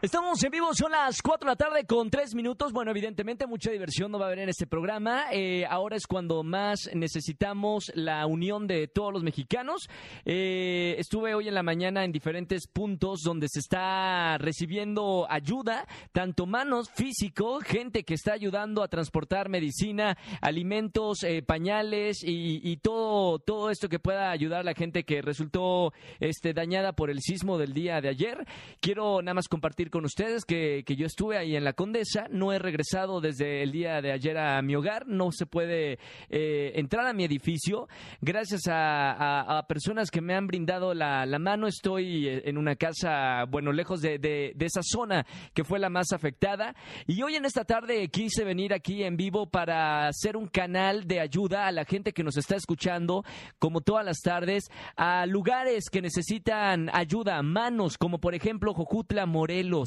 Estamos en vivo, son las 4 de la tarde con 3 minutos. Bueno, evidentemente mucha diversión no va a haber en este programa. Eh, ahora es cuando más necesitamos la unión de todos los mexicanos. Eh, estuve hoy en la mañana en diferentes puntos donde se está recibiendo ayuda, tanto manos, físico, gente que está ayudando a transportar medicina, alimentos, eh, pañales y, y todo, todo esto que pueda ayudar a la gente que resultó este, dañada por el sismo del día de ayer. Quiero nada más compartir con ustedes que, que yo estuve ahí en la Condesa, no he regresado desde el día de ayer a mi hogar, no se puede eh, entrar a mi edificio. Gracias a, personas que me han brindado la, la mano, estoy eh, en una casa, bueno, lejos de, de- de esa zona que fue la más afectada. Y hoy en esta tarde quise venir aquí en vivo para hacer un canal de ayuda a la gente que nos está escuchando, como todas las tardes, a lugares que necesitan ayuda, manos, como por ejemplo Jojutla, Morelos.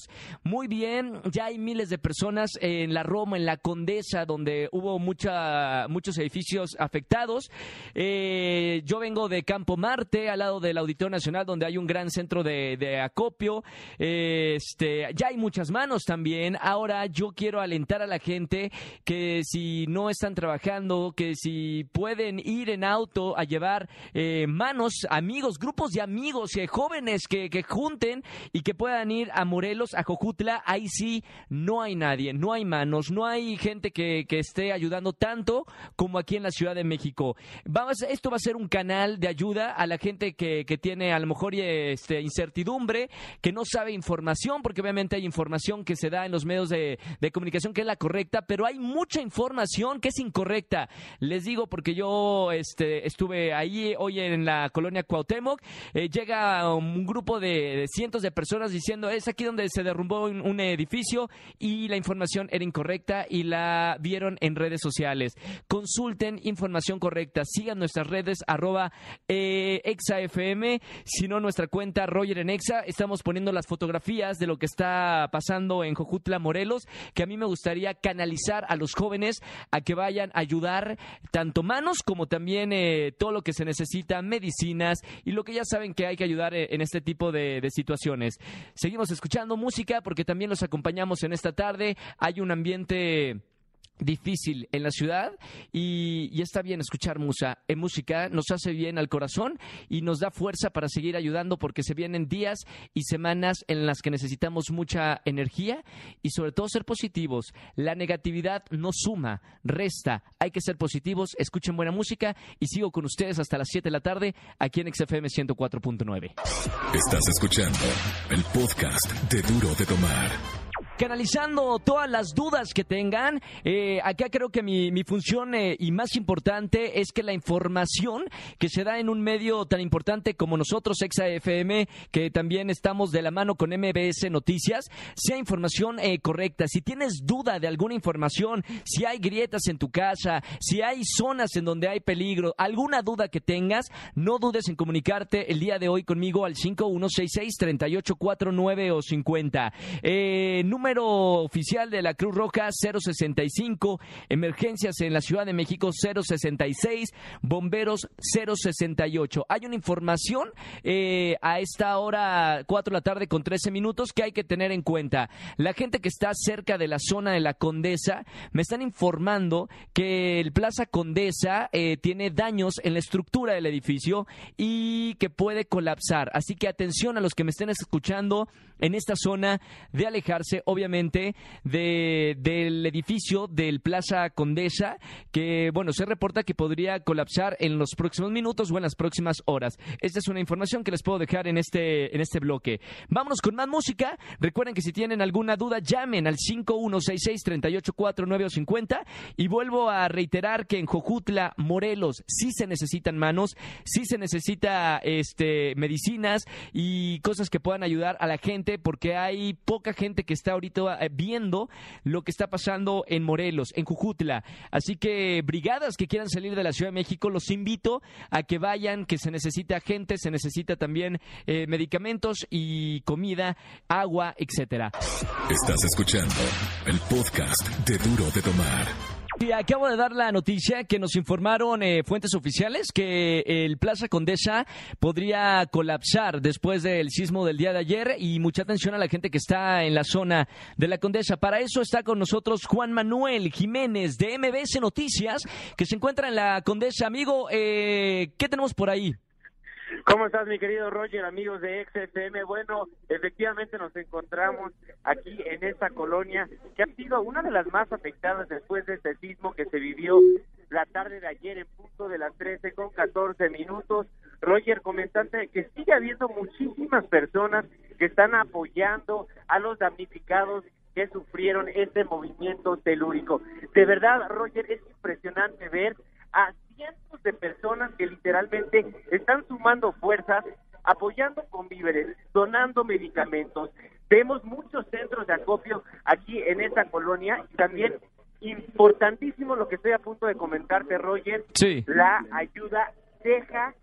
Muy bien, ya hay miles de personas en la Roma, en la Condesa, donde hubo mucha, muchos edificios afectados. Eh, yo vengo de Campo Marte, al lado del Auditorio Nacional, donde hay un gran centro de, acopio. Eh, Este, ya hay muchas manos también. Ahora yo quiero alentar a la gente que si no están trabajando, que si pueden ir en auto a llevar eh, manos, amigos, grupos de amigos, jóvenes que, que junten y que puedan ir a Morelos, a Jojutla, ahí sí no hay nadie, no hay manos, no hay gente que, que esté ayudando tanto como aquí en la Ciudad de México. Vamos, esto va a ser un canal de ayuda a la gente que, que tiene a lo mejor este, incertidumbre, que no sabe información, porque obviamente hay información que se da en los medios de, de comunicación que es la correcta, pero hay mucha información que es incorrecta. Les digo porque yo este, estuve ahí hoy en la colonia Cuauhtémoc, eh, llega un grupo de, de cientos de personas diciendo es aquí donde se derrumbó un, edificio y la información era incorrecta y la vieron en redes sociales. Consulten información correcta, sigan nuestras redes arroba eh, exafm, si no nuestra cuenta Roger en Exa, estamos poniendo las fotografías de lo que está pasando en Jojutla, Morelos, que a mí me gustaría canalizar a los jóvenes a que vayan a ayudar tanto manos como también eh, todo lo que se necesita, medicinas y lo que ya saben que hay que ayudar eh, en este tipo de situaciones. Seguimos escuchando música porque también los acompañamos en esta tarde. Hay un ambiente difícil en la ciudad y, está bien escuchar musa, eh, música, nos hace bien al corazón y nos da fuerza para seguir ayudando porque se vienen días y semanas en las que necesitamos mucha energía y sobre todo ser positivos. La negatividad no suma, resta. Hay que ser positivos, escuchen buena música y sigo con ustedes hasta las 7 de la tarde aquí en XFM 104.9. Estás escuchando el podcast de Duro de Tomar. Canalizando todas las dudas que tengan. Eh, acá creo que mi, mi función eh, y más importante es que la información que se da en un medio tan importante como nosotros, Exa FM, que también estamos de la mano con MBS Noticias, sea información eh, correcta. Si tienes duda de alguna información, si hay grietas en tu casa, si hay zonas en donde hay peligro, alguna duda que tengas, no dudes en comunicarte el día de hoy conmigo al 5166-3849 o 50. Eh, número oficial de la Cruz Roja 065, emergencias en la Ciudad de México 066, bomberos 068. Hay una información eh, a esta hora, 4 de la tarde con 13 minutos, que hay que tener en cuenta. La gente que está cerca de la zona de la Condesa me están informando que el Plaza Condesa eh, tiene daños en la estructura del edificio y que puede colapsar. Así que atención a los que me estén escuchando en esta zona de alejarse, obviamente, de, del edificio del Plaza Condesa, que, bueno, se reporta que podría colapsar en los próximos minutos o en las próximas horas. Esta es una información que les puedo dejar en este, en este bloque. Vámonos con más música. Recuerden que si tienen alguna duda, llamen al 5166-384950 y vuelvo a reiterar que en Jojutla, Morelos, sí se necesitan manos, sí se necesita este, medicinas y cosas que puedan ayudar a la gente porque hay poca gente que está ahorita eh, viendo lo que está pasando en Morelos, en Jujutla. Así que brigadas que quieran salir de la Ciudad de México, los invito a que vayan, que se necesita gente, se necesita también eh, medicamentos y comida, agua, etcétera. Estás escuchando el podcast de Duro de Tomar. Y acabo de dar la noticia que nos informaron eh, fuentes oficiales que el Plaza Condesa podría colapsar después del sismo del día de ayer y mucha atención a la gente que está en la zona de la Condesa. Para eso está con nosotros Juan Manuel Jiménez de MBS Noticias que se encuentra en la Condesa. Amigo, eh, ¿qué tenemos por ahí? ¿Cómo estás, mi querido Roger, amigos de XFM? Bueno, efectivamente nos encontramos aquí en esta colonia que ha sido una de las más afectadas después de este sismo que se vivió la tarde de ayer en punto de las 13 con 14 minutos. Roger, comentante que sigue habiendo muchísimas personas que están apoyando a los damnificados que sufrieron este movimiento telúrico. De verdad, Roger, es impresionante ver a cientos de personas que literalmente están sumando fuerzas, apoyando con víveres, donando medicamentos. Vemos muchos centros de acopio aquí en esta colonia y también importantísimo lo que estoy a punto de comentarte, Roger. Sí. La ayuda deja,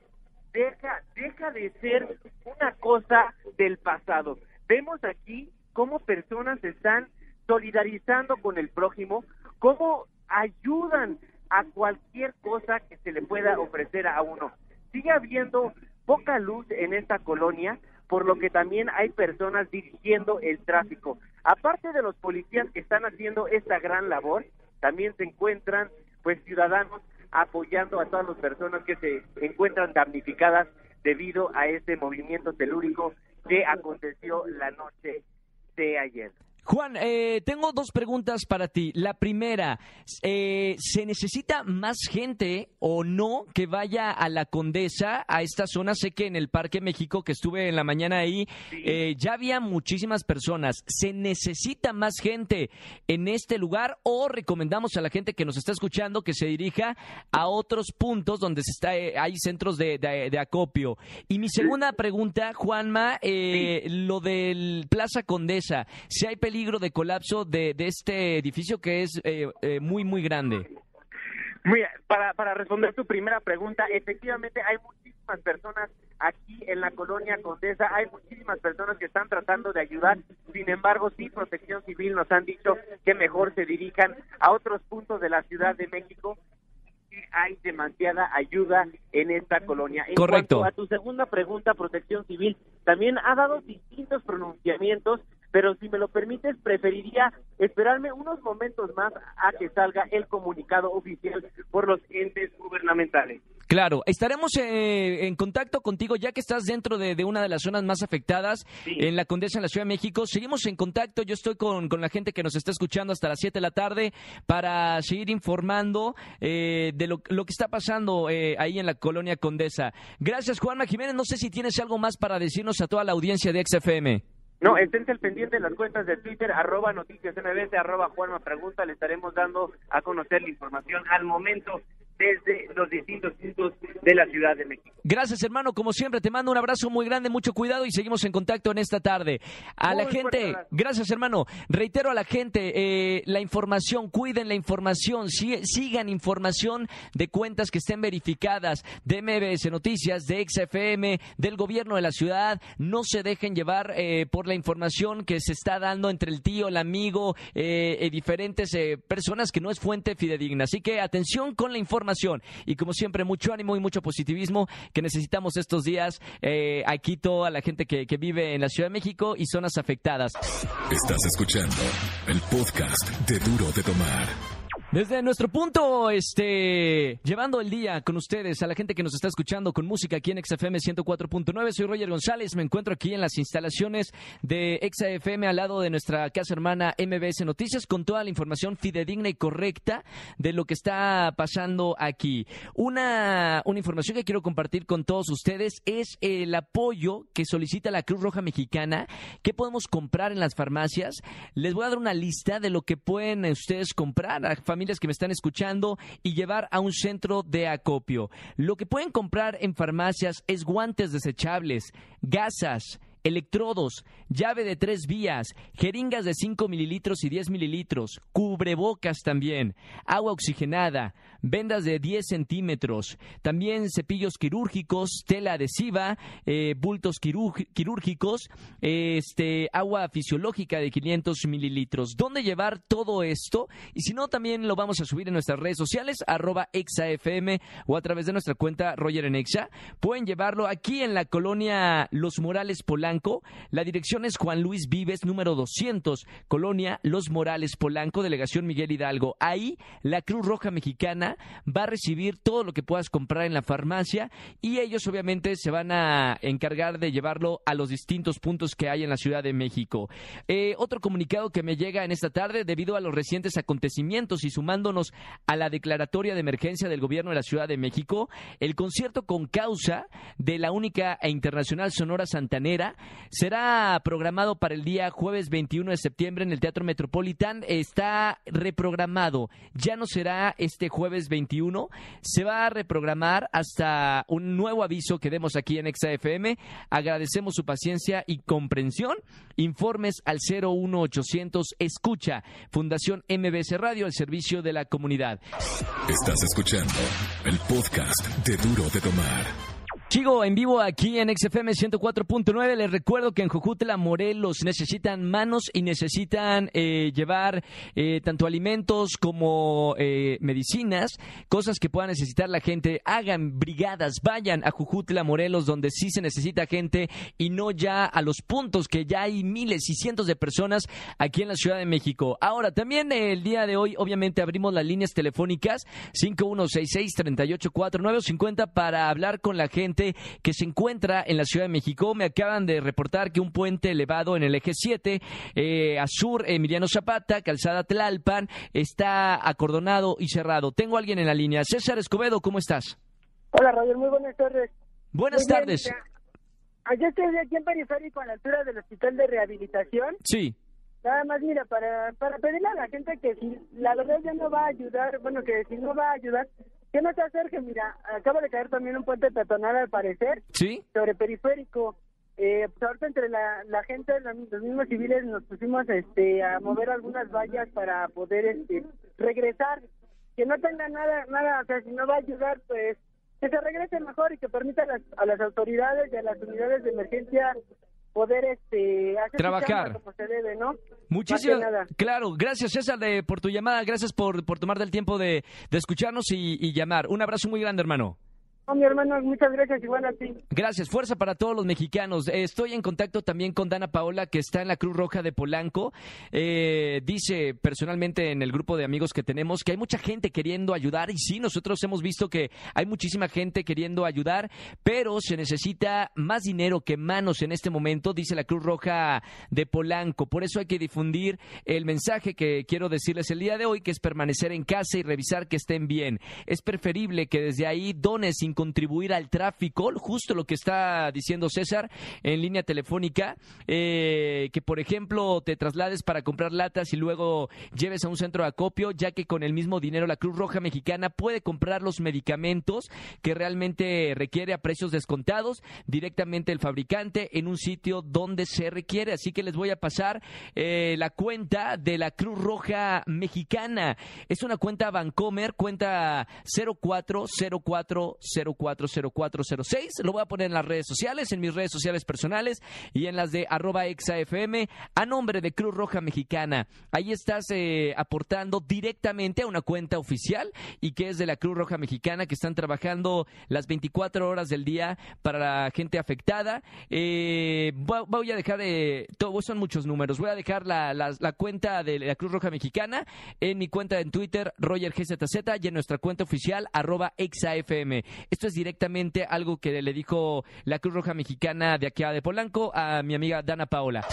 deja, deja de ser una cosa del pasado. Vemos aquí cómo personas están solidarizando con el prójimo, cómo ayudan a cualquier cosa que se le pueda ofrecer a uno. Sigue habiendo poca luz en esta colonia, por lo que también hay personas dirigiendo el tráfico. Aparte de los policías que están haciendo esta gran labor, también se encuentran pues ciudadanos apoyando a todas las personas que se encuentran damnificadas debido a este movimiento telúrico que aconteció la noche de ayer. Juan, eh, tengo dos preguntas para ti. La primera, eh, ¿se necesita más gente o no que vaya a la Condesa, a esta zona? Sé que en el Parque México, que estuve en la mañana ahí, eh, ya había muchísimas personas. ¿Se necesita más gente en este lugar o recomendamos a la gente que nos está escuchando que se dirija a otros puntos donde se está, hay centros de, de acopio? Y mi segunda pregunta, Juanma, lo del Plaza Condesa, si hay peligro de colapso de, de este edificio que es eh, eh, muy, muy grande? Mira, para, para responder tu primera pregunta, efectivamente hay muchísimas personas aquí en la colonia Condesa, hay muchísimas personas que están tratando de ayudar, sin embargo, sí, Protección Civil nos han dicho que mejor se dirijan a otros puntos de la Ciudad de México hay demasiada ayuda en esta colonia. En Correcto. Cuanto a tu segunda pregunta, Protección Civil también ha dado distintos pronunciamientos pero si me lo permites, preferiría esperarme unos momentos más a que salga el comunicado oficial por los entes gubernamentales. Claro, estaremos eh, en contacto contigo ya que estás dentro de, una de las zonas más afectadas en la Condesa en la Ciudad de México. Seguimos en contacto, yo estoy con, la gente que nos está escuchando hasta las 7 de la tarde para seguir informando eh, de lo, que está pasando eh, ahí en la colonia Condesa. Gracias, Juanma Jiménez. No sé si tienes algo más para decirnos a toda la audiencia de XFM. No, estén al pendiente de las cuentas de Twitter, arroba noticias arroba Juanma Pregunta, le estaremos dando a conocer la información al momento desde los distintos puntos de la Ciudad de México. Gracias, hermano. Como siempre, te mando un abrazo muy grande, mucho cuidado y seguimos en contacto en esta tarde. A la gente, gracias, hermano. Reitero a la gente, eh, la información, cuiden la información, sigan información de cuentas que estén verificadas de MBS Noticias, de XFM, del gobierno de la ciudad. No se dejen llevar eh, por la información que se está dando entre el tío, el amigo, eh, diferentes personas que no es fuente fidedigna. Así que atención con la información y como siempre, mucho ánimo y mucho positivismo que necesitamos estos días eh, aquí toda la gente que vive en la Ciudad de México y zonas afectadas. Estás escuchando el podcast de Duro de Tomar. Desde nuestro punto, este, llevando el día con ustedes, a la gente que nos está escuchando con música aquí en XFM 104.9, soy Roger González, me encuentro aquí en las instalaciones de XFM al lado de nuestra casa hermana MBS Noticias con toda la información fidedigna y correcta de lo que está pasando aquí. Una, una información que quiero compartir con todos ustedes es el apoyo que solicita la Cruz Roja Mexicana, que podemos comprar en las farmacias. Les voy a dar una lista de lo que pueden ustedes comprar a familias que me están escuchando y llevar a un centro de acopio. Lo que pueden comprar en farmacias es guantes desechables, gasas, electrodos, llave de tres vías, jeringas de 5 mililitros y 10 mililitros, cubrebocas también, agua oxigenada, vendas de 10 centímetros, también cepillos quirúrgicos, tela adhesiva, eh, bultos quirúrgicos, este, agua fisiológica de 500 mililitros. ¿Dónde llevar todo esto? Y si no, también lo vamos a subir en nuestras redes sociales, arroba exafm o a través de nuestra cuenta Roger en Exa. Pueden llevarlo aquí en la colonia Los Morales Polanco. La dirección es Juan Luis Vives, número 200, colonia Los Morales Polanco, delegación Miguel Hidalgo. Ahí la Cruz Roja Mexicana va a recibir todo lo que puedas comprar en la farmacia y ellos obviamente se van a encargar de llevarlo a los distintos puntos que hay en la Ciudad de México. Eh, otro comunicado que me llega en esta tarde debido a los recientes acontecimientos y sumándonos a la declaratoria de emergencia del gobierno de la Ciudad de México, el concierto con causa de la única e internacional Sonora Santanera será programado para el día jueves 21 de septiembre en el Teatro Metropolitan. Está reprogramado. Ya no será este jueves 21. Se va a reprogramar hasta un nuevo aviso que demos aquí en ExaFM. Agradecemos su paciencia y comprensión. Informes al 01800 Escucha, Fundación MBS Radio, al servicio de la comunidad. Estás escuchando el podcast de Duro de Tomar. Sigo en vivo aquí en XFM 104.9. Les recuerdo que en Jojutla, Morelos, necesitan manos y necesitan eh, llevar eh, tanto alimentos como eh, medicinas, cosas que pueda necesitar la gente. Hagan brigadas, vayan a Jojutla, Morelos, donde sí se necesita gente y no ya a los puntos que ya hay miles y cientos de personas aquí en la Ciudad de México. Ahora, también el día de hoy, obviamente, abrimos las líneas telefónicas 5166-384950 para hablar con la gente que se encuentra en la Ciudad de México. Me acaban de reportar que un puente elevado en el eje 7, eh, a sur, Emiliano Zapata, Calzada Tlalpan, está acordonado y cerrado. Tengo a alguien en la línea. César Escobedo, ¿cómo estás? Hola, Roger, muy buenas tardes. Buenas tardes. Ayer estoy aquí en Periférico, a la altura del Hospital de Rehabilitación. Sí. Nada más, mira, para, para pedirle a la gente que si la verdad ya no va a ayudar, bueno, que si no va a ayudar, que no se acerque, mira, acaba de caer también un puente peatonal al parecer. Sí. Sobre periférico. Eh, pues ahorita entre la, la gente, los mismos civiles, nos pusimos este, a mover algunas vallas para poder este, regresar. Que no tenga nada, nada, o sea, si no va a ayudar, pues que se regrese mejor y que permita a las, a las autoridades y a las unidades de emergencia poder este hacer trabajar como se debe, ¿no? Muchísimas claro, gracias César de, por tu llamada, gracias por, por tomar el tiempo de, de escucharnos y llamar. Un abrazo muy grande, hermano mi hermano, muchas gracias, igual a ti. Gracias, fuerza para todos los mexicanos. Estoy en contacto también con Dana Paola, que está en la Cruz Roja de Polanco. Eh, dice personalmente en el grupo de amigos que tenemos que hay mucha gente queriendo ayudar, y sí, nosotros hemos visto que hay muchísima gente queriendo ayudar, pero se necesita más dinero que manos en este momento, dice la Cruz Roja de Polanco. Por eso hay que difundir el mensaje que quiero decirles el día de hoy, que es permanecer en casa y revisar que estén bien. Es preferible que desde ahí dones contribuir al tráfico, justo lo que está diciendo César en línea telefónica, eh, que por ejemplo te traslades para comprar latas y luego lleves a un centro de acopio, ya que con el mismo dinero la Cruz Roja Mexicana puede comprar los medicamentos que realmente requiere a precios descontados directamente el fabricante en un sitio donde se requiere. Así que les voy a pasar eh, la cuenta de la Cruz Roja Mexicana. Es una cuenta Vancomer, cuenta 0404 040406. Lo voy a poner en las redes sociales, en mis redes sociales personales y en las de arroba exafm a nombre de Cruz Roja Mexicana. Ahí estás eh, aportando directamente a una cuenta oficial y que es de la Cruz Roja Mexicana que están trabajando las 24 horas del día para la gente afectada. Eh, voy a dejar de... Todo, son muchos números. Voy a dejar la, la, cuenta de la Cruz Roja Mexicana en mi cuenta en Twitter, Roger GZZ, y en nuestra cuenta oficial, arroba exafm. Esto es directamente algo que le dijo la Cruz Roja Mexicana de aquí a de Polanco a mi amiga Dana Paola.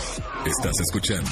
Estás escuchando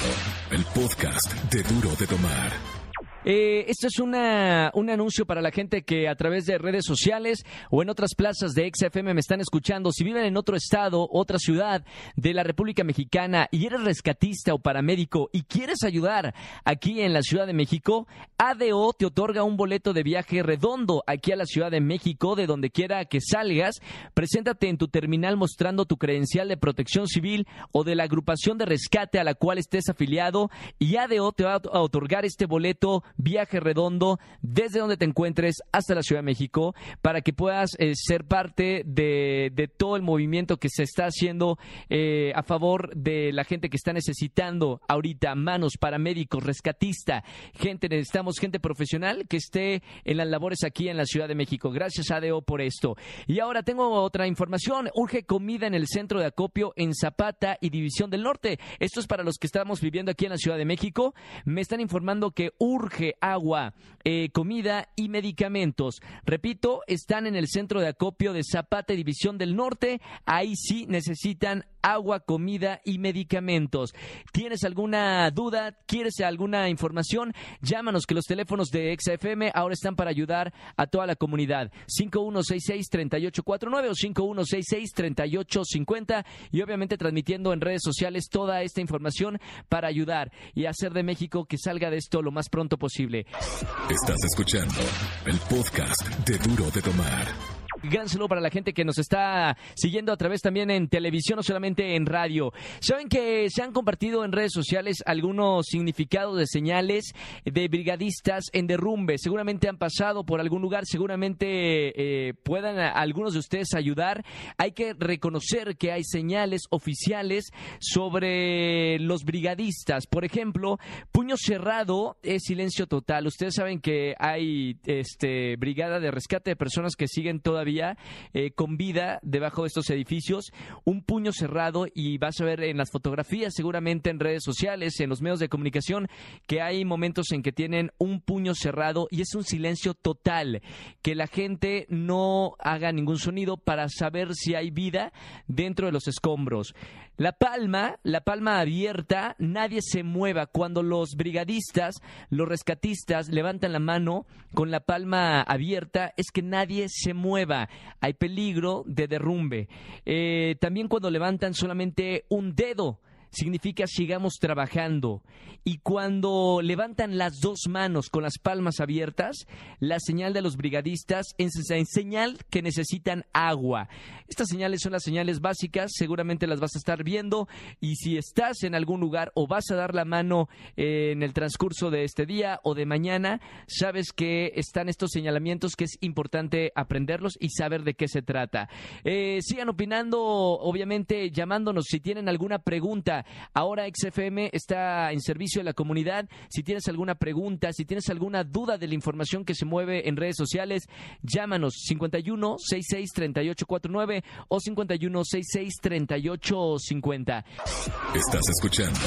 el podcast de Duro de Tomar. Eh, esto es una, un anuncio para la gente que a través de redes sociales o en otras plazas de XFM me están escuchando. Si viven en otro estado, otra ciudad de la República Mexicana y eres rescatista o paramédico y quieres ayudar aquí en la Ciudad de México, ADO te otorga un boleto de viaje redondo aquí a la Ciudad de México, de donde quiera que salgas. Preséntate en tu terminal mostrando tu credencial de protección civil o de la agrupación de rescate a la cual estés afiliado y ADO te va a otorgar este boleto viaje redondo desde donde te encuentres hasta la Ciudad de México para que puedas eh, ser parte de, todo el movimiento que se está haciendo eh, a favor de la gente que está necesitando ahorita manos, paramédicos, rescatista, gente, necesitamos gente profesional que esté en las labores aquí en la Ciudad de México. Gracias ADO por esto. Y ahora tengo otra información. Urge comida en el centro de acopio en Zapata y División del Norte. Esto es para los que estamos viviendo aquí en la Ciudad de México. Me están informando que urge agua, eh, comida y medicamentos. Repito, están en el centro de acopio de Zapata División del Norte. Ahí sí necesitan agua, comida y medicamentos. ¿Tienes alguna duda? ¿Quieres alguna información? Llámanos que los teléfonos de XFM ahora están para ayudar a toda la comunidad. 5166-3849 o 5166-3850 y obviamente transmitiendo en redes sociales toda esta información para ayudar y hacer de México que salga de esto lo más pronto posible. Estás escuchando el podcast de Duro de Tomar. Gran saludo para la gente que nos está siguiendo a través también en televisión, o solamente en radio. Saben que se han compartido en redes sociales algunos significados de señales de brigadistas en derrumbe. Seguramente han pasado por algún lugar, seguramente eh, puedan algunos de ustedes ayudar. Hay que reconocer que hay señales oficiales sobre los brigadistas. Por ejemplo, puño cerrado es silencio total. Ustedes saben que hay este brigada de rescate de personas que siguen todavía eh, con vida debajo de estos edificios, un puño cerrado y vas a ver en las fotografías, seguramente en redes sociales, en los medios de comunicación, que hay momentos en que tienen un puño cerrado y es un silencio total, que la gente no haga ningún sonido para saber si hay vida dentro de los escombros. La palma, la palma abierta, nadie se mueva. Cuando los brigadistas, los rescatistas levantan la mano con la palma abierta, es que nadie se mueva. Hay peligro de derrumbe. Eh, también cuando levantan solamente un dedo, significa sigamos trabajando. Y cuando levantan las dos manos con las palmas abiertas, la señal de los brigadistas es señal que necesitan agua. Estas señales son las señales básicas, seguramente las vas a estar viendo y si estás en algún lugar o vas a dar la mano eh, en el transcurso de este día o de mañana, sabes que están estos señalamientos que es importante aprenderlos y saber de qué se trata. Eh, sigan opinando, obviamente llamándonos si tienen alguna pregunta Ahora XFM está en servicio de la comunidad. Si tienes alguna pregunta, si tienes alguna duda de la información que se mueve en redes sociales, llámanos 51 66 3849 o 51 66 3850. Estás escuchando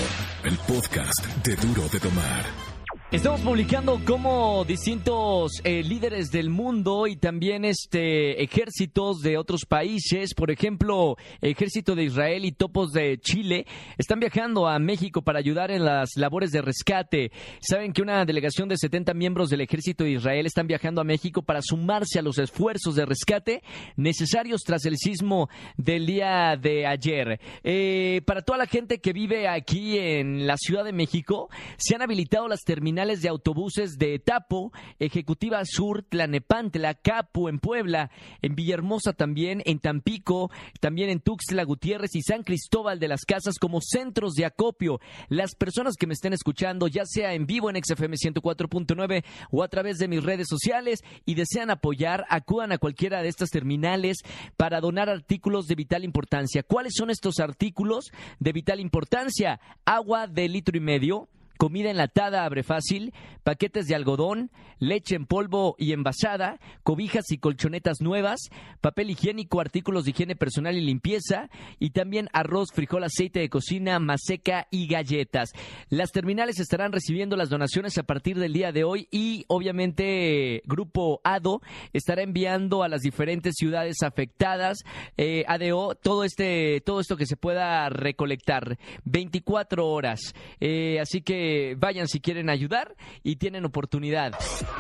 el podcast de Duro de Tomar. Estamos publicando cómo distintos eh, líderes del mundo y también este ejércitos de otros países, por ejemplo, ejército de Israel y topos de Chile, están viajando a México para ayudar en las labores de rescate. Saben que una delegación de 70 miembros del ejército de Israel están viajando a México para sumarse a los esfuerzos de rescate necesarios tras el sismo del día de ayer. Eh, para toda la gente que vive aquí en la Ciudad de México, se han habilitado las terminales de autobuses de Etapo, Ejecutiva Sur, Tlanepantla, Capu en Puebla, en Villahermosa también, en Tampico, también en Tuxtla Gutiérrez y San Cristóbal de las Casas como centros de acopio. Las personas que me estén escuchando, ya sea en vivo en XFM 104.9 o a través de mis redes sociales y desean apoyar, acudan a cualquiera de estas terminales para donar artículos de vital importancia. ¿Cuáles son estos artículos de vital importancia? Agua de litro y medio, comida enlatada abre fácil, paquetes de algodón, leche en polvo y envasada, cobijas y colchonetas nuevas, papel higiénico, artículos de higiene personal y limpieza, y también arroz, frijol, aceite de cocina, maseca y galletas. Las terminales estarán recibiendo las donaciones a partir del día de hoy y obviamente Grupo ADO estará enviando a las diferentes ciudades afectadas, eh, ADO, todo este, todo esto que se pueda recolectar, 24 horas. Eh, así que que vayan si quieren ayudar y tienen oportunidad.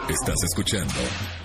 Estás escuchando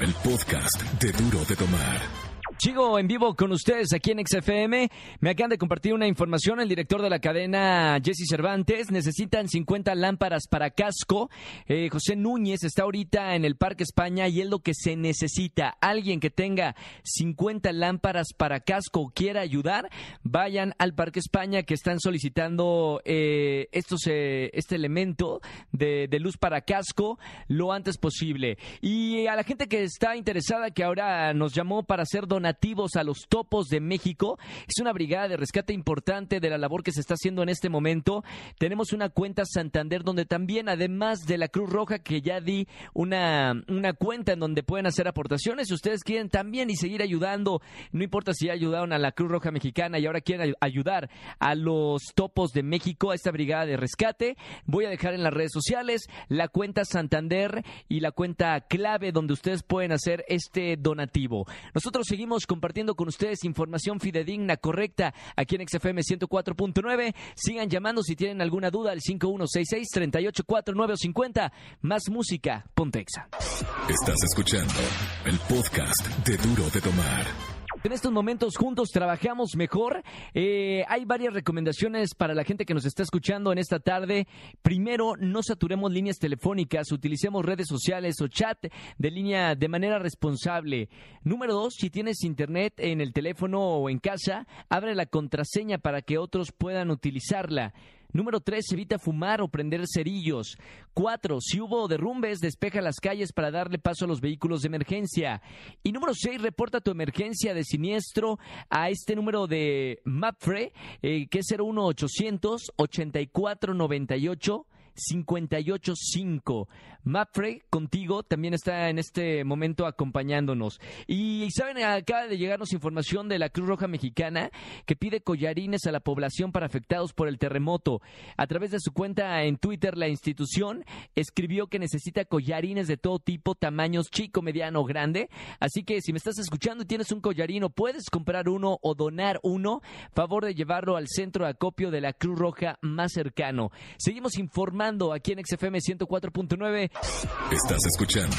el podcast de Duro de Tomar. Sigo en vivo con ustedes aquí en XFM. Me acaban de compartir una información. El director de la cadena, Jesse Cervantes, necesitan 50 lámparas para casco. Eh, José Núñez está ahorita en el Parque España y es lo que se necesita. Alguien que tenga 50 lámparas para casco quiera ayudar, vayan al Parque España que están solicitando eh, eh, este elemento de, de luz para casco lo antes posible. Y a la gente que está interesada, que ahora nos llamó para hacer donaciones a los topos de México. Es una brigada de rescate importante de la labor que se está haciendo en este momento. Tenemos una cuenta Santander donde también, además de la Cruz Roja, que ya di una, una cuenta en donde pueden hacer aportaciones, si ustedes quieren también y seguir ayudando, no importa si ya ayudaron a la Cruz Roja Mexicana y ahora quieren ayudar a los topos de México, a esta brigada de rescate, voy a dejar en las redes sociales la cuenta Santander y la cuenta clave donde ustedes pueden hacer este donativo. Nosotros seguimos compartiendo con ustedes información fidedigna, correcta, aquí en XFM 104.9. Sigan llamando si tienen alguna duda al 5166-384950. Más música, Pontexa. Estás escuchando el podcast de Duro de Tomar. En estos momentos juntos trabajamos mejor. Eh, hay varias recomendaciones para la gente que nos está escuchando en esta tarde. Primero, no saturemos líneas telefónicas, utilicemos redes sociales o chat de línea de manera responsable. Número dos, si tienes internet en el teléfono o en casa, abre la contraseña para que otros puedan utilizarla. Número 3. Evita fumar o prender cerillos. 4. Si hubo derrumbes, despeja las calles para darle paso a los vehículos de emergencia. Y número 6. Reporta tu emergencia de siniestro a este número de MAPFRE, eh, que es 01800 8498 585. Mapfre, contigo, también está en este momento acompañándonos. Y saben, acaba de llegarnos información de la Cruz Roja Mexicana que pide collarines a la población para afectados por el terremoto. A través de su cuenta en Twitter, la institución escribió que necesita collarines de todo tipo, tamaños chico, mediano grande. Así que si me estás escuchando y tienes un collarino, puedes comprar uno o donar uno. Favor de llevarlo al centro de acopio de la Cruz Roja más cercano. Seguimos informando aquí en XFM 104.9. Estás escuchando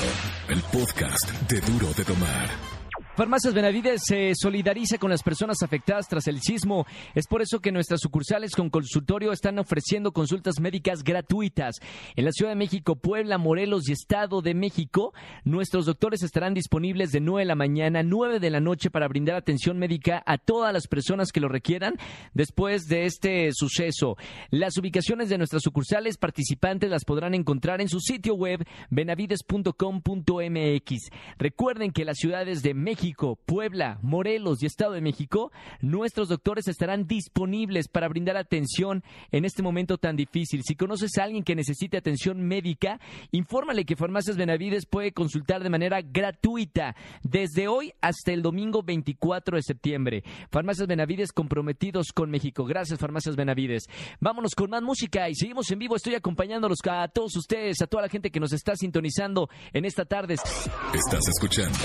el podcast de Duro de Tomar. Farmacias Benavides se solidariza con las personas afectadas tras el sismo. Es por eso que nuestras sucursales con consultorio están ofreciendo consultas médicas gratuitas. En la Ciudad de México, Puebla, Morelos y Estado de México, nuestros doctores estarán disponibles de 9 de la mañana a 9 de la noche para brindar atención médica a todas las personas que lo requieran después de este suceso. Las ubicaciones de nuestras sucursales participantes las podrán encontrar en su sitio web benavides.com.mx. Recuerden que las ciudades de México México, Puebla, Morelos y Estado de México, nuestros doctores estarán disponibles para brindar atención en este momento tan difícil. Si conoces a alguien que necesite atención médica, infórmale que Farmacias Benavides puede consultar de manera gratuita desde hoy hasta el domingo 24 de septiembre. Farmacias Benavides comprometidos con México. Gracias, Farmacias Benavides. Vámonos con más música y seguimos en vivo. Estoy acompañándolos a todos ustedes, a toda la gente que nos está sintonizando en esta tarde. Estás escuchando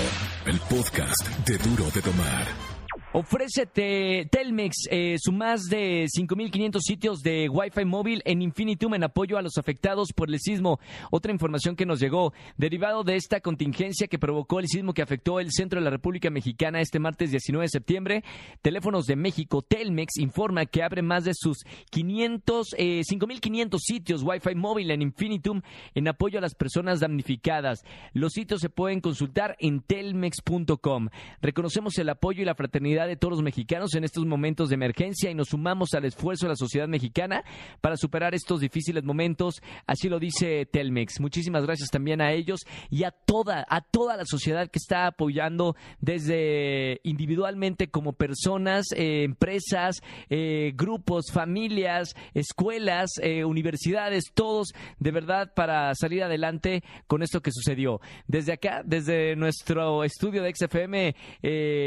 el podcast de Duro de Tomar. Ofrece Telmex eh, su más de 5.500 sitios de Wi-Fi móvil en Infinitum en apoyo a los afectados por el sismo. Otra información que nos llegó, derivado de esta contingencia que provocó el sismo que afectó el centro de la República Mexicana este martes 19 de septiembre, Teléfonos de México, Telmex, informa que abre más de sus 500, 5.500 eh, sitios Wi-Fi móvil en Infinitum en apoyo a las personas damnificadas. Los sitios se pueden consultar en telmex.com. Reconocemos el apoyo y la fraternidad de todos los mexicanos en estos momentos de emergencia y nos sumamos al esfuerzo de la sociedad mexicana para superar estos difíciles momentos. Así lo dice Telmex. Muchísimas gracias también a ellos y a toda, a toda la sociedad que está apoyando desde individualmente como personas, eh, empresas, eh, grupos, familias, escuelas, eh, universidades, todos de verdad para salir adelante con esto que sucedió. Desde acá, desde nuestro estudio de XFM,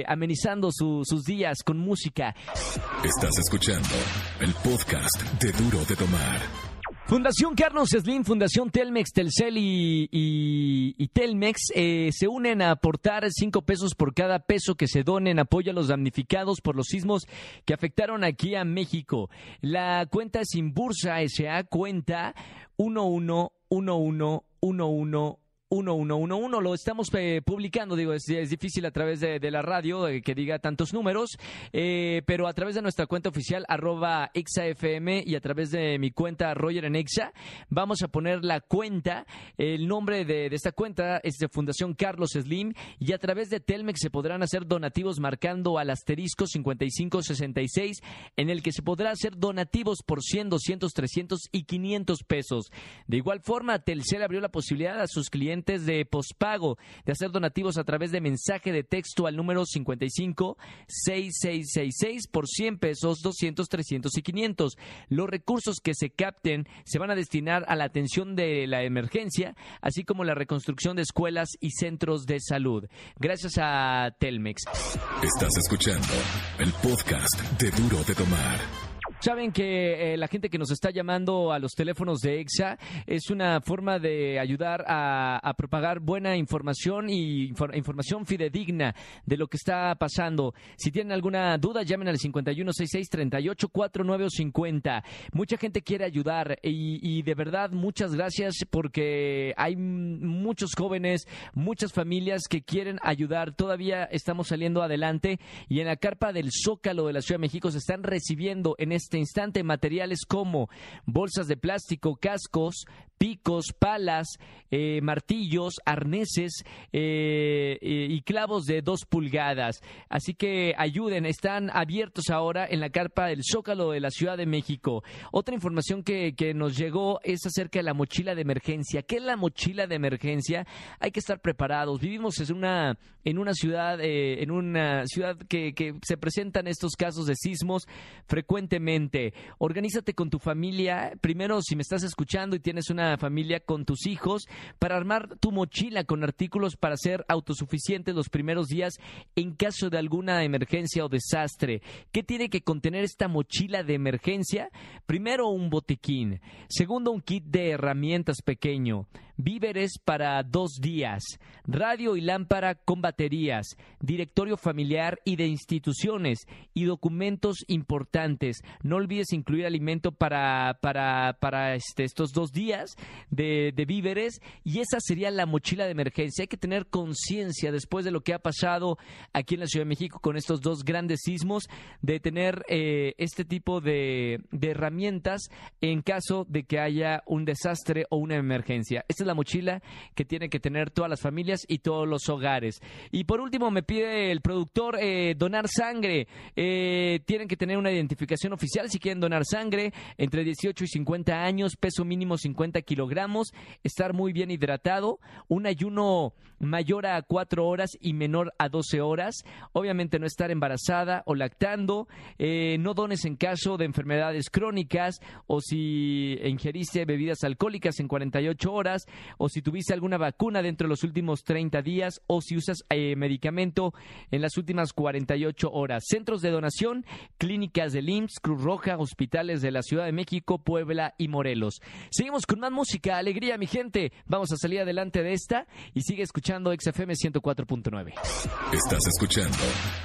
amenizando su sus días con música. Estás escuchando el podcast de Duro de Tomar. Fundación Carlos Slim, Fundación Telmex, Telcel y, Telmex eh, se unen a aportar cinco pesos por cada peso que se donen apoyo a los damnificados por los sismos que afectaron aquí a México. La cuenta sin bursa SA cuenta 111111 1111. Lo estamos eh, publicando, digo, es, difícil a través de, la radio eh, que diga tantos números, eh, pero a través de nuestra cuenta oficial, arroba exafm, y a través de mi cuenta Roger en Exa, vamos a poner la cuenta, el nombre de, esta cuenta es de Fundación Carlos Slim, y a través de Telmex se podrán hacer donativos marcando al asterisco 5566, en el que se podrá hacer donativos por 100, 200, 300 y 500 pesos. De igual forma, Telcel abrió la posibilidad a sus clientes de pospago de hacer donativos a través de mensaje de texto al número 55 6666 por 100 pesos, 200, 300 y 500. Los recursos que se capten se van a destinar a la atención de la emergencia, así como la reconstrucción de escuelas y centros de salud. Gracias a Telmex. Estás escuchando el podcast de Duro de Tomar. Saben que eh, la gente que nos está llamando a los teléfonos de EXA es una forma de ayudar a, propagar buena información y información fidedigna de lo que está pasando. Si tienen alguna duda, llamen al 5166-3849 o 50. Mucha gente quiere ayudar y, y de verdad muchas gracias porque hay muchos jóvenes, muchas familias que quieren ayudar. Todavía estamos saliendo adelante y en la carpa del Zócalo de la Ciudad de México se están recibiendo en este este instante materiales como bolsas de plástico, cascos, picos, palas, eh, martillos, arneses eh, y clavos de dos pulgadas. Así que ayuden, están abiertos ahora en la carpa del Zócalo de la Ciudad de México. Otra información que, nos llegó es acerca de la mochila de emergencia. ¿Qué es la mochila de emergencia? Hay que estar preparados. Vivimos en una, en una ciudad, eh, en una ciudad que, que se presentan estos casos de sismos frecuentemente Organízate con tu familia. Primero, si me estás escuchando y tienes una familia con tus hijos, para armar tu mochila con artículos para ser autosuficientes los primeros días en caso de alguna emergencia o desastre. ¿Qué tiene que contener esta mochila de emergencia? Primero, un botiquín. Segundo, un kit de herramientas pequeño víveres para dos días, radio y lámpara con baterías, directorio familiar y de instituciones y documentos importantes. No olvides incluir alimento para, para, para este, estos dos días de, de víveres y esa sería la mochila de emergencia. Hay que tener conciencia después de lo que ha pasado aquí en la Ciudad de México con estos dos grandes sismos de tener eh, este tipo de, de herramientas en caso de que haya un desastre o una emergencia es la mochila que tienen que tener todas las familias y todos los hogares. Y por último, me pide el productor eh, donar sangre. Eh, tienen que tener una identificación oficial si quieren donar sangre entre 18 y 50 años, peso mínimo 50 kilogramos, estar muy bien hidratado, un ayuno mayor a 4 horas y menor a 12 horas, obviamente no estar embarazada o lactando, eh, no dones en caso de enfermedades crónicas o si ingeriste bebidas alcohólicas en 48 horas, o si tuviste alguna vacuna dentro de los últimos 30 días o si usas eh, medicamento en las últimas 48 horas. Centros de donación, clínicas del IMSS, Cruz Roja, hospitales de la Ciudad de México, Puebla y Morelos. Seguimos con más música, alegría, mi gente. Vamos a salir adelante de esta y sigue escuchando XFM 104.9. Estás escuchando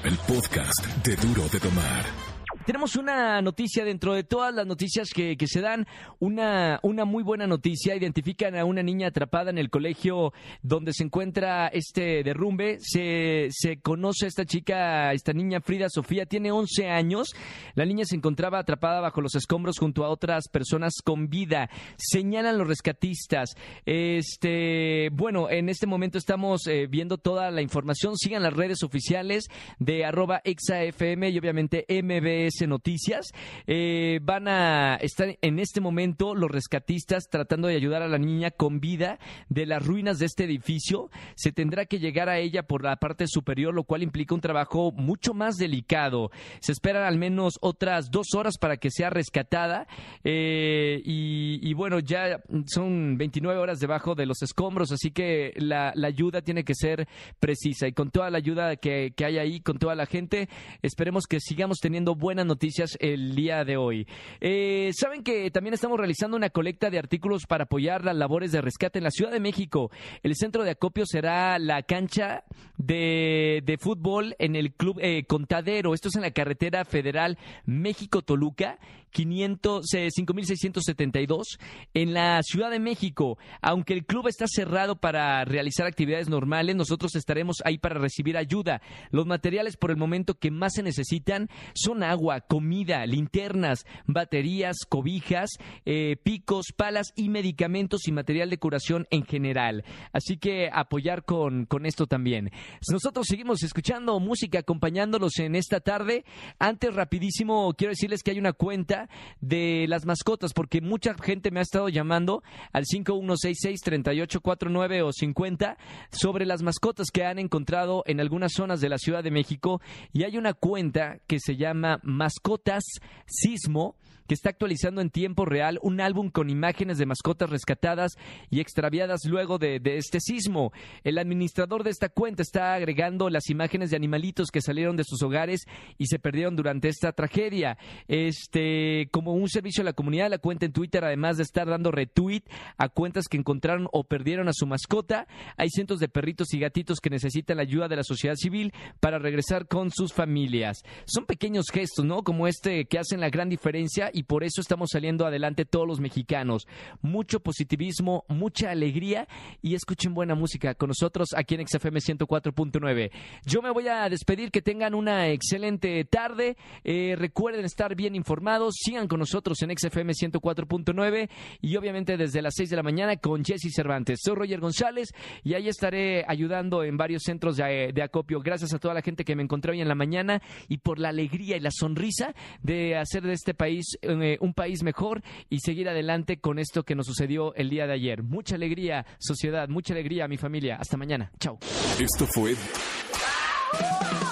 el podcast de Duro de Tomar. Tenemos una noticia dentro de todas las noticias que, se dan, una, una muy buena noticia. Identifican a una niña atrapada en el colegio donde se encuentra este derrumbe. Se, se conoce a esta chica, esta niña Frida Sofía, tiene 11 años. La niña se encontraba atrapada bajo los escombros junto a otras personas con vida. Señalan los rescatistas. Este, bueno, en este momento estamos eh, viendo toda la información. Sigan las redes oficiales de arroba exafm y obviamente MBS Noticias. Eh, van a estar en este momento los rescatistas tratando de ayudar a la niña con vida de las ruinas de este edificio. Se tendrá que llegar a ella por la parte superior, lo cual implica un trabajo mucho más delicado. Se esperan al menos otras dos horas para que sea rescatada. Eh, y, bueno, ya son 29 horas debajo de los escombros, así que la, ayuda tiene que ser precisa. Y con toda la ayuda que, que hay ahí, con toda la gente, esperemos que sigamos teniendo buenas noticias el día de hoy. Eh, Saben que también estamos realizando una colecta de artículos para apoyar las labores de rescate en la Ciudad de México. El centro de acopio será la cancha de, de fútbol en el Club eh, Contadero. Esto es en la carretera federal México-Toluca. 5672 en la Ciudad de México. Aunque el club está cerrado para realizar actividades normales, nosotros estaremos ahí para recibir ayuda. Los materiales por el momento que más se necesitan son agua, comida, linternas, baterías, cobijas, eh, picos, palas y medicamentos y material de curación en general. Así que apoyar con, con esto también. Nosotros seguimos escuchando música acompañándolos en esta tarde. Antes, rapidísimo, quiero decirles que hay una cuenta de las mascotas, porque mucha gente me ha estado llamando al 5166-3849 o 50 sobre las mascotas que han encontrado en algunas zonas de la Ciudad de México. Y hay una cuenta que se llama Mascotas Sismo que está actualizando en tiempo real un álbum con imágenes de mascotas rescatadas y extraviadas luego de, este sismo. El administrador de esta cuenta está agregando las imágenes de animalitos que salieron de sus hogares y se perdieron durante esta tragedia. Este, como un servicio a la comunidad, la cuenta en Twitter, además de estar dando retweet a cuentas que encontraron o perdieron a su mascota, hay cientos de perritos y gatitos que necesitan la ayuda de la sociedad civil para regresar con sus familias. Son pequeños gestos, ¿no? Como este que hacen la gran diferencia y por eso estamos saliendo adelante todos los mexicanos. Mucho positivismo, mucha alegría y escuchen buena música con nosotros aquí en XFM 104.9. Yo me voy a despedir, que tengan una excelente tarde. Eh, recuerden estar bien informados, sigan con nosotros en XFM 104.9 y obviamente desde las 6 de la mañana con Jesse Cervantes. Soy Roger González y ahí estaré ayudando en varios centros de, de acopio. Gracias a toda la gente que me encontré hoy en la mañana y por la alegría y la sonrisa de hacer de este país eh, un país mejor y seguir adelante con esto que nos sucedió el día de ayer. Mucha alegría, sociedad, mucha alegría a mi familia. Hasta mañana. Chao. Esto fue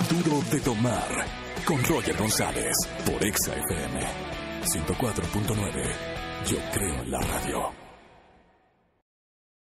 Duro de Tomar con Roger González por Exa FM 104.9. Yo creo en la radio.